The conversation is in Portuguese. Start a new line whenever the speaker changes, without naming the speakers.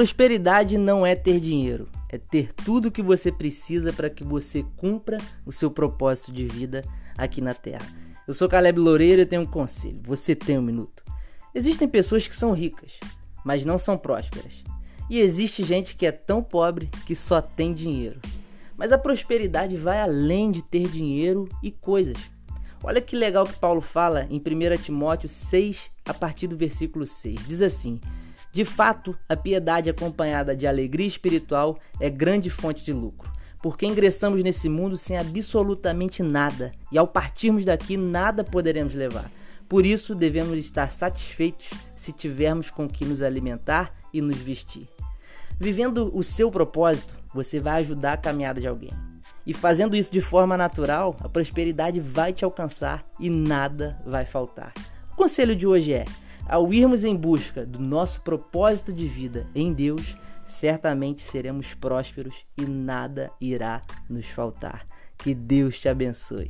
prosperidade não é ter dinheiro, é ter tudo o que você precisa para que você cumpra o seu propósito de vida aqui na Terra. Eu sou Caleb Loureiro e tenho um conselho. Você tem um minuto. Existem pessoas que são ricas, mas não são prósperas. E existe gente que é tão pobre que só tem dinheiro. Mas a prosperidade vai além de ter dinheiro e coisas. Olha que legal que Paulo fala em 1 Timóteo 6, a partir do versículo 6. Diz assim: De fato, a piedade acompanhada de alegria espiritual é grande fonte de lucro, porque ingressamos nesse mundo sem absolutamente nada, e ao partirmos daqui nada poderemos levar. Por isso, devemos estar satisfeitos se tivermos com que nos alimentar e nos vestir. Vivendo o seu propósito, você vai ajudar a caminhada de alguém. E fazendo isso de forma natural, a prosperidade vai te alcançar e nada vai faltar. O conselho de hoje é: ao irmos em busca do nosso propósito de vida em Deus, certamente seremos prósperos e nada irá nos faltar. Que Deus te abençoe.